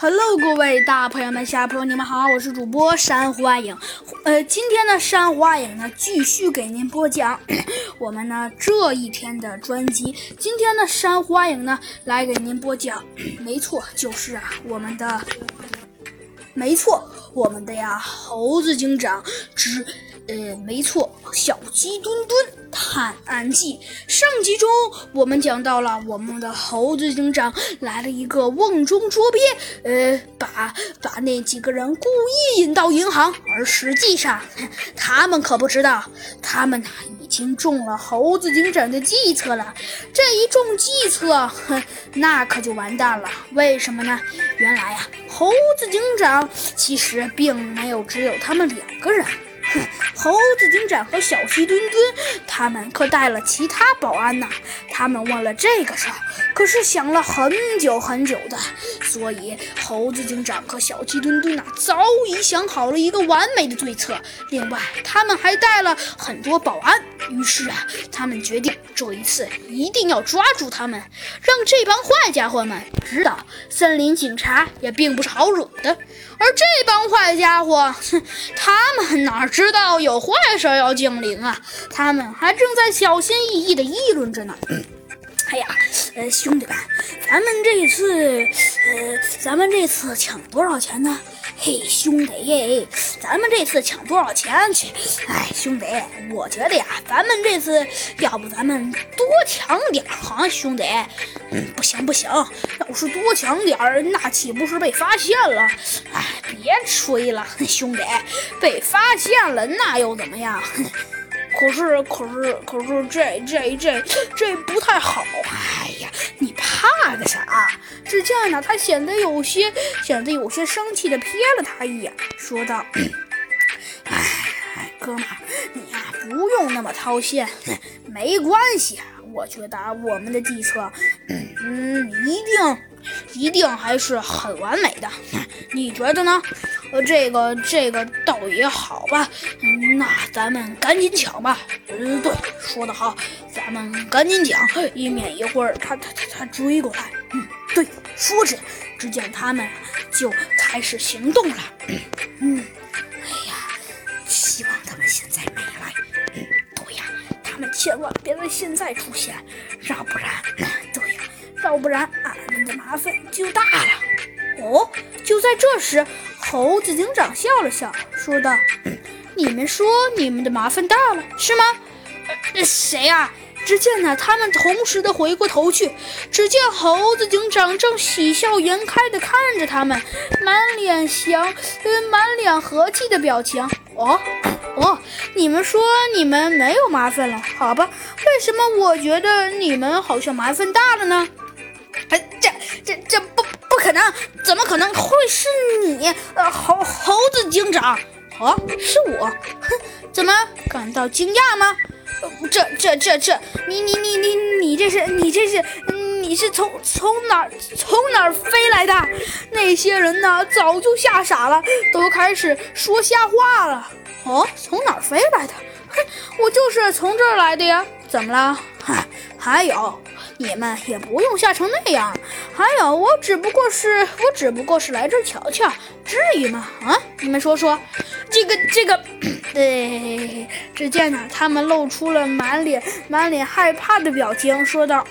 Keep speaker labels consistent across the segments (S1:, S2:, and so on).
S1: Hello，各位大朋友们、小朋友，你们好，我是主播山花影。呃，今天呢，山花影呢继续给您播讲 我们呢这一天的专辑。今天呢，山花影呢来给您播讲，没错，就是啊，我们的，没错，我们的呀，猴子警长之。呃，没错，小鸡墩墩探案记。上集中我们讲到了我们的猴子警长来了一个瓮中捉鳖，呃，把把那几个人故意引到银行，而实际上他们可不知道，他们呢已经中了猴子警长的计策了。这一中计策，哼，那可就完蛋了。为什么呢？原来呀，猴子警长其实并没有只有他们两个人。哼，猴子警长和小鸡墩墩，他们可带了其他保安呢。他们忘了这个事儿，可是想了很久很久的。所以，猴子警长和小鸡墩墩呐，早已想好了一个完美的对策。另外，他们还带了很多保安。于是啊，他们决定这一次一定要抓住他们，让这帮坏家伙们知道森林警察也并不是好惹的。而这帮坏家伙，哼，他们哪知道有坏事要降临啊？他们还正在小心翼翼地议论着呢。哎呀，呃，兄弟们，咱们这次，呃，咱们这次抢多少钱呢？嘿，兄弟，咱们这次抢多少钱去？哎，兄弟，我觉得呀，咱们这次要不咱们多抢点儿哈，兄弟。嗯，不行不行，要是多抢点儿，那岂不是被发现了？哎，别吹了，兄弟，被发现了那又怎么样？哼可是，可是，可是，这、这、这、这不太好。哎呀，你怕个啥？只见呢，他显得有些，显得有些生气的瞥了他一眼，说道：“ 哎，哥们，你呀，不用那么操心，没关系。我觉得我们的计策，嗯，一定，一定还是很完美的。你觉得呢？”呃，这个这个倒也好吧，嗯那咱们赶紧抢吧。嗯，对，说得好，咱们赶紧抢，以免一会儿他他他他追过来。嗯，对，说着，只见他们就开始行动了。嗯，哎呀，希望他们现在没来。嗯，对呀，他们千万别在现在出现，要不然，对呀，要不然俺们的麻烦就大了。哦，就在这时。猴子警长笑了笑，说道：“你们说你们的麻烦大了，是吗？谁啊？”只见呢，他们同时的回过头去，只见猴子警长正喜笑颜开的看着他们，满脸祥，呃，满脸和气的表情。哦，哦，你们说你们没有麻烦了，好吧？为什么我觉得你们好像麻烦大了呢？哎，这、这、这。可能？怎么可能会是你？呃，猴猴子警长？哦，是我。哼，怎么感到惊讶吗？这、这、这、这，你、你、你、你、你这是？你这是？你是从从哪儿从哪儿飞来的？那些人呢？早就吓傻了，都开始说瞎话了。哦，从哪儿飞来的？哼，我就是从这儿来的呀。怎么了？嗨，还有。你们也不用吓成那样。还有，我只不过是，我只不过是来这儿瞧瞧，至于吗？啊，你们说说，这个，这个，对，只见呢，他们露出了满脸满脸害怕的表情，说道：“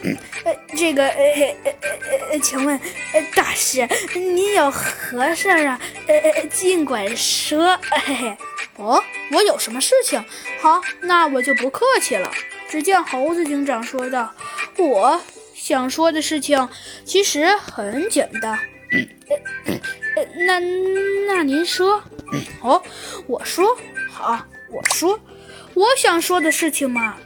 S1: 呃，这个，呃，呃，呃，呃，请问，呃，大师，你有何事啊？呃，呃，尽管说。嘿嘿，哦，我有什么事情？好，那我就不客气了。”只见猴子警长说道。我想说的事情其实很简单，那那您说？哦，我说。好，我说。我想说的事情嘛，